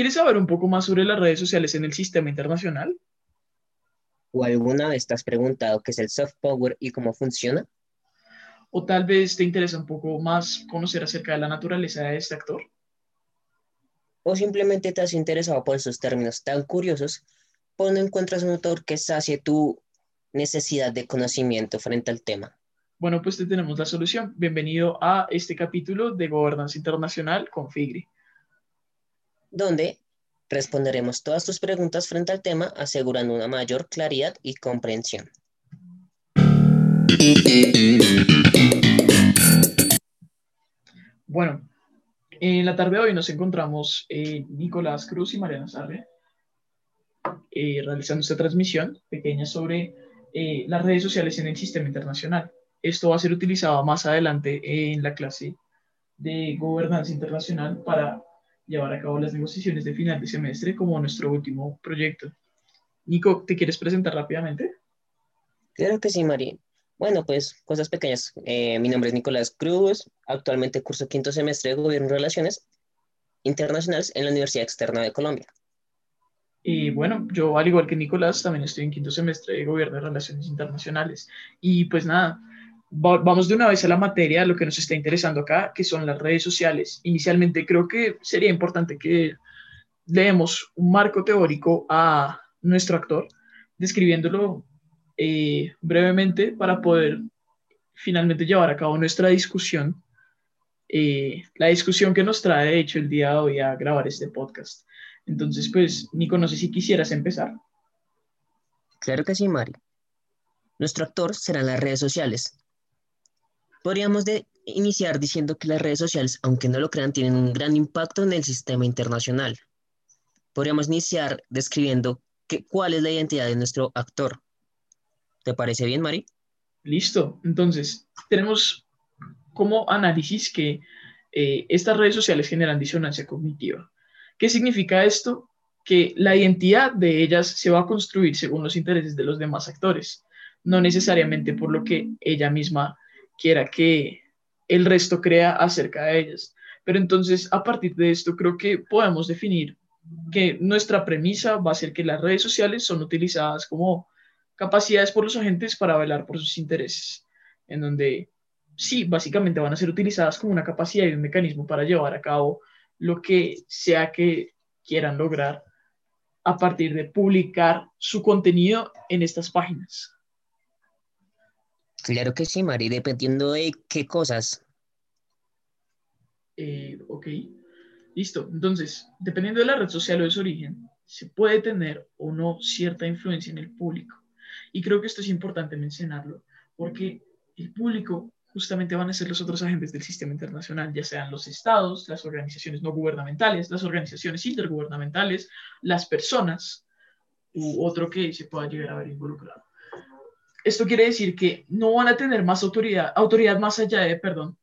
¿Quieres saber un poco más sobre las redes sociales en el sistema internacional? ¿O alguna vez te has preguntado qué es el soft power y cómo funciona? ¿O tal vez te interesa un poco más conocer acerca de la naturaleza de este actor? ¿O simplemente te has interesado por esos términos tan curiosos, pues no encuentras un autor que sacie tu necesidad de conocimiento frente al tema? Bueno, pues te tenemos la solución. Bienvenido a este capítulo de Gobernanza Internacional con FIGRI. Donde responderemos todas tus preguntas frente al tema, asegurando una mayor claridad y comprensión. Bueno, en la tarde de hoy nos encontramos eh, Nicolás Cruz y Mariana Sarre eh, realizando esta transmisión pequeña sobre eh, las redes sociales en el sistema internacional. Esto va a ser utilizado más adelante en la clase de gobernanza internacional para llevar a cabo las negociaciones de final de semestre como nuestro último proyecto. Nico, ¿te quieres presentar rápidamente? Claro que sí, María. Bueno, pues cosas pequeñas. Eh, mi nombre es Nicolás Cruz, actualmente curso quinto semestre de Gobierno y Relaciones Internacionales en la Universidad Externa de Colombia. Y bueno, yo al igual que Nicolás también estoy en quinto semestre de Gobierno y Relaciones Internacionales. Y pues nada, vamos de una vez a la materia, lo que nos está interesando acá, que son las redes sociales. Inicialmente creo que sería importante que leemos un marco teórico a nuestro actor, describiéndolo eh, brevemente para poder finalmente llevar a cabo nuestra discusión, eh, la discusión que nos trae, de hecho, el día de hoy a grabar este podcast. Entonces, pues, Nico, no sé si quisieras empezar. Claro que sí, Mari. Nuestro actor serán las redes sociales. Podríamos de iniciar diciendo que las redes sociales, aunque no lo crean, tienen un gran impacto en el sistema internacional. Podríamos iniciar describiendo que, cuál es la identidad de nuestro actor. ¿Te parece bien, Mari? Listo. Entonces, tenemos como análisis que eh, estas redes sociales generan disonancia cognitiva. ¿Qué significa esto? Que la identidad de ellas se va a construir según los intereses de los demás actores, no necesariamente por lo que ella misma quiera que el resto crea acerca de ellas. Pero entonces, a partir de esto, creo que podemos definir que nuestra premisa va a ser que las redes sociales son utilizadas como capacidades por los agentes para velar por sus intereses, en donde sí, básicamente van a ser utilizadas como una capacidad y un mecanismo para llevar a cabo lo que sea que quieran lograr a partir de publicar su contenido en estas páginas. Claro que sí, Mari, dependiendo de qué cosas. Eh, ok, listo. Entonces, dependiendo de la red social o de su origen, se puede tener o no cierta influencia en el público. Y creo que esto es importante mencionarlo, porque el público justamente van a ser los otros agentes del sistema internacional, ya sean los estados, las organizaciones no gubernamentales, las organizaciones intergubernamentales, las personas u otro que se pueda llegar a ver involucrado. Esto quiere decir que no van a tener más autoridad, autoridad más allá de, perdón,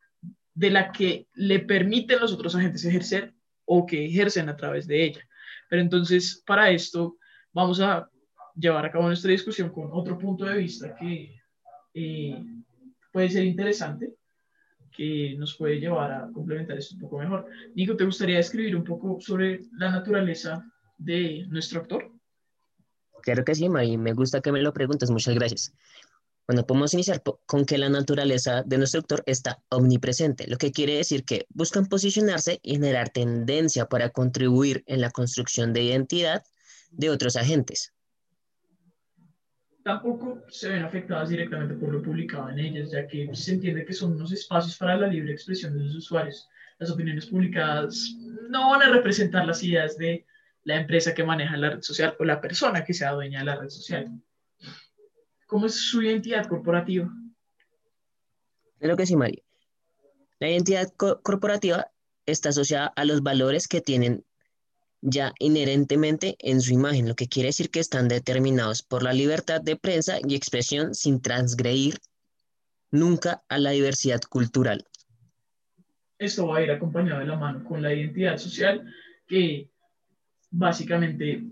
de la que le permiten los otros agentes ejercer o que ejercen a través de ella. Pero entonces, para esto, vamos a llevar a cabo nuestra discusión con otro punto de vista que eh, puede ser interesante, que nos puede llevar a complementar esto un poco mejor. Nico, ¿te gustaría escribir un poco sobre la naturaleza de nuestro actor? Claro que sí, Mari, me gusta que me lo preguntes, muchas gracias. Bueno, podemos iniciar con que la naturaleza de nuestro actor está omnipresente, lo que quiere decir que buscan posicionarse y generar tendencia para contribuir en la construcción de identidad de otros agentes tampoco se ven afectadas directamente por lo publicado en ellas, ya que se entiende que son unos espacios para la libre expresión de los usuarios. Las opiniones publicadas no van a representar las ideas de la empresa que maneja la red social o la persona que sea dueña de la red social. ¿Cómo es su identidad corporativa? Creo que sí, María. La identidad corporativa está asociada a los valores que tienen ya inherentemente en su imagen, lo que quiere decir que están determinados por la libertad de prensa y expresión sin transgredir nunca a la diversidad cultural. Esto va a ir acompañado de la mano con la identidad social, que básicamente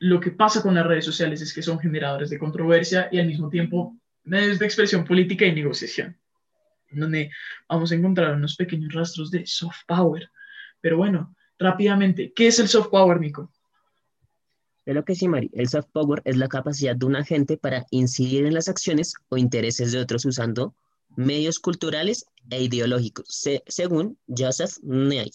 lo que pasa con las redes sociales es que son generadores de controversia y al mismo tiempo medios de expresión política y negociación, donde vamos a encontrar unos pequeños rastros de soft power. Pero bueno, rápidamente, ¿qué es el soft power, Nico? lo que sí, Mari. El soft power es la capacidad de un agente para incidir en las acciones o intereses de otros usando medios culturales e ideológicos, según Joseph Nye.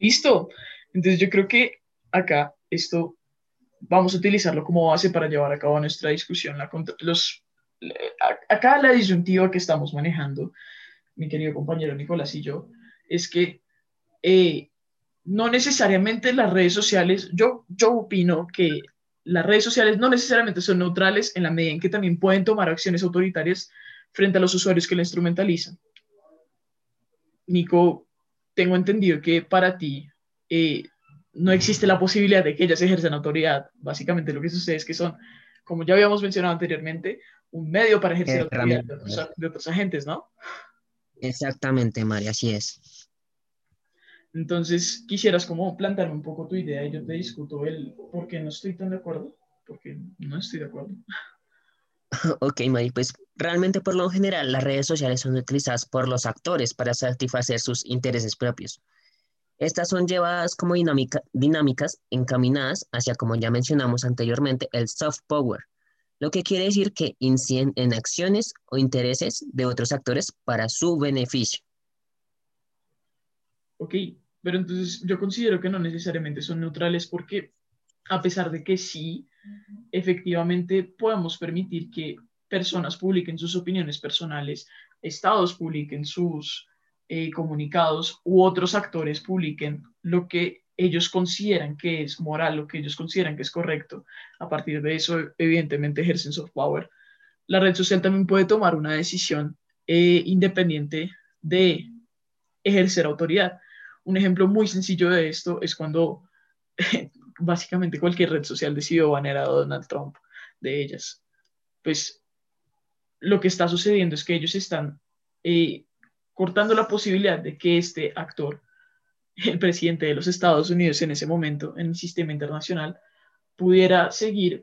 Listo. Entonces yo creo que acá esto vamos a utilizarlo como base para llevar a cabo nuestra discusión. La, los, acá la disyuntiva que estamos manejando, mi querido compañero Nicolás y yo, es que eh, no necesariamente las redes sociales, yo, yo opino que las redes sociales no necesariamente son neutrales en la medida en que también pueden tomar acciones autoritarias frente a los usuarios que la instrumentalizan. Nico, tengo entendido que para ti eh, no existe la posibilidad de que ellas ejerzan autoridad. Básicamente lo que sucede es que son, como ya habíamos mencionado anteriormente, un medio para ejercer autoridad de otros, de otros agentes, ¿no? Exactamente, María, así es. Entonces, quisieras como plantearme un poco tu idea y yo te discuto el por qué no estoy tan de acuerdo, porque no estoy de acuerdo. Ok, Mari, pues realmente por lo general las redes sociales son utilizadas por los actores para satisfacer sus intereses propios. Estas son llevadas como dinámica, dinámicas encaminadas hacia, como ya mencionamos anteriormente, el soft power, lo que quiere decir que inciden en acciones o intereses de otros actores para su beneficio. Ok, pero entonces yo considero que no necesariamente son neutrales porque a pesar de que sí, efectivamente podemos permitir que personas publiquen sus opiniones personales, estados publiquen sus eh, comunicados u otros actores publiquen lo que ellos consideran que es moral, lo que ellos consideran que es correcto. A partir de eso, evidentemente, ejercen soft power. La red social también puede tomar una decisión eh, independiente de ejercer autoridad. Un ejemplo muy sencillo de esto es cuando básicamente cualquier red social decidió banear a Donald Trump de ellas. Pues lo que está sucediendo es que ellos están eh, cortando la posibilidad de que este actor el presidente de los Estados Unidos en ese momento en el sistema internacional pudiera seguir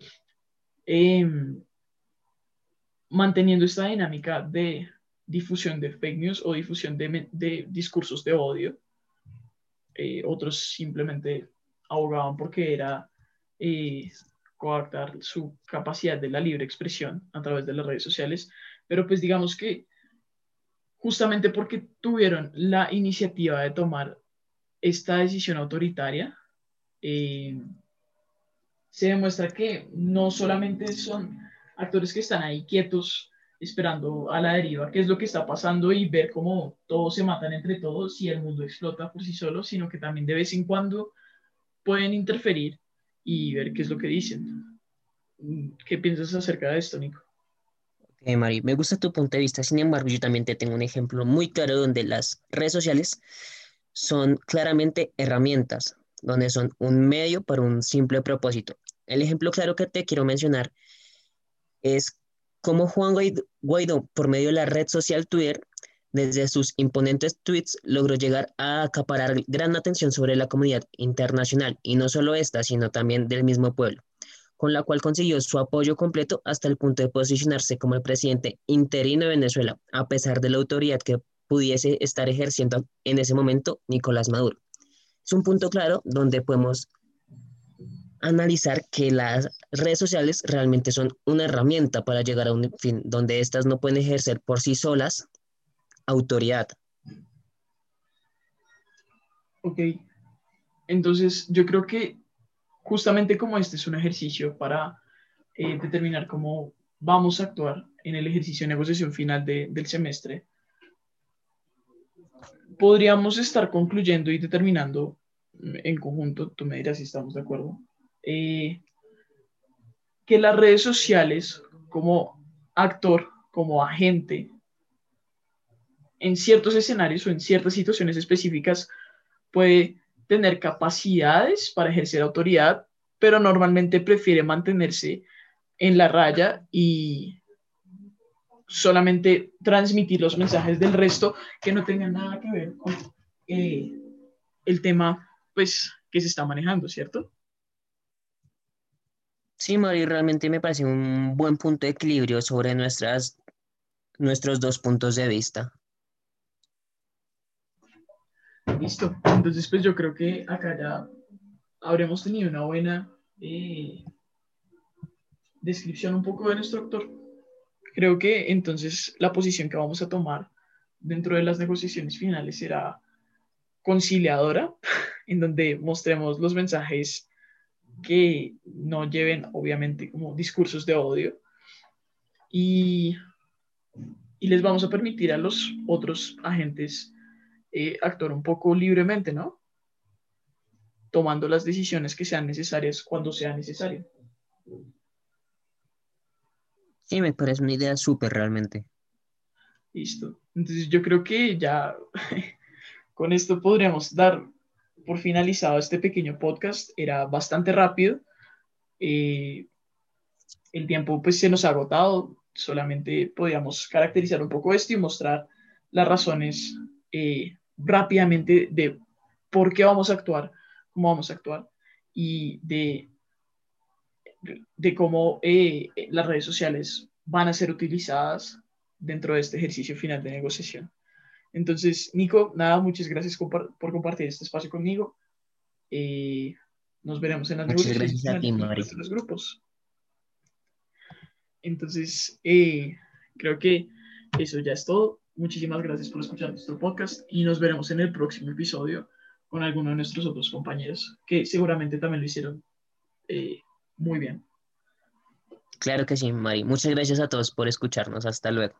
em, manteniendo esta dinámica de difusión de fake news o difusión de, discursos de odio. Eh, otros simplemente abogaban porque era eh, coartar su capacidad de la libre expresión a través de las redes sociales, pero pues digamos que justamente porque tuvieron la iniciativa de tomar esta decisión autoritaria, eh, se demuestra que no solamente son actores que están ahí quietos esperando a la deriva qué es lo que está pasando y ver cómo todos se matan entre todos y el mundo explota por sí solo, sino que también de vez en cuando pueden interferir y ver qué es lo que dicen. ¿Qué piensas acerca de esto, Nico? Ok, Mari, me gusta tu punto de vista. Sin embargo, yo también te tengo un ejemplo muy claro donde las redes sociales son claramente herramientas, donde son un medio para un simple propósito. El ejemplo claro que te quiero mencionar es cómo Juan Guaidó, por medio de la red social Twitter, desde sus imponentes tweets, logró llegar a acaparar gran atención sobre la comunidad internacional, y no solo esta, sino también del mismo pueblo, con la cual consiguió su apoyo completo hasta el punto de posicionarse como el presidente interino de Venezuela, a pesar de la autoridad que pudiese estar ejerciendo en ese momento Nicolás Maduro. Es un punto claro donde podemos analizar que las redes sociales realmente son una herramienta para llegar a un fin donde éstas no pueden ejercer por sí solas autoridad. Ok, entonces yo creo que justamente como este es un ejercicio para eh, determinar cómo vamos a actuar en el ejercicio de negociación final del semestre, podríamos estar concluyendo y determinando en conjunto, tú me dirás si estamos de acuerdo, eh, que las redes sociales como actor, como agente, en ciertos escenarios o en ciertas situaciones específicas puede tener capacidades para ejercer autoridad, pero normalmente prefiere mantenerse en la raya y solamente transmitir los mensajes del resto que no tengan nada que ver con eh, el tema pues que se está manejando, ¿cierto? Sí, Mari, realmente me parece un buen punto de equilibrio sobre nuestras nuestros dos puntos de vista. Listo. Entonces, pues yo creo que acá ya habremos tenido una buena eh, descripción un poco de nuestro actor. Creo que entonces la posición que vamos a tomar dentro de las negociaciones finales será conciliadora, en donde mostremos los mensajes que no lleven, obviamente, como discursos de odio. Y, y les vamos a permitir a los otros agentes eh, actuar un poco libremente, ¿no? Tomando las decisiones que sean necesarias cuando sea necesario. Sí, me parece una idea súper realmente. Listo. Entonces yo creo que ya con esto podríamos dar por finalizado este pequeño podcast. Era bastante rápido. Eh, el tiempo pues se nos ha agotado. Solamente podíamos caracterizar un poco esto y mostrar las razones eh, rápidamente de por qué vamos a actuar, cómo vamos a actuar y de, de cómo eh, las redes sociales van a ser utilizadas dentro de este ejercicio final de negociación. Entonces, Nico, nada, muchas gracias por, compartir este espacio conmigo. Eh, nos veremos en las muchas negociaciones gracias a los grupos. Entonces, eh, creo que eso ya es todo. Muchísimas gracias por escuchar nuestro podcast y nos veremos en el próximo episodio con alguno de nuestros otros compañeros que seguramente también lo hicieron eh, muy bien. Claro que sí, Mari. Muchas gracias a todos por escucharnos. Hasta luego.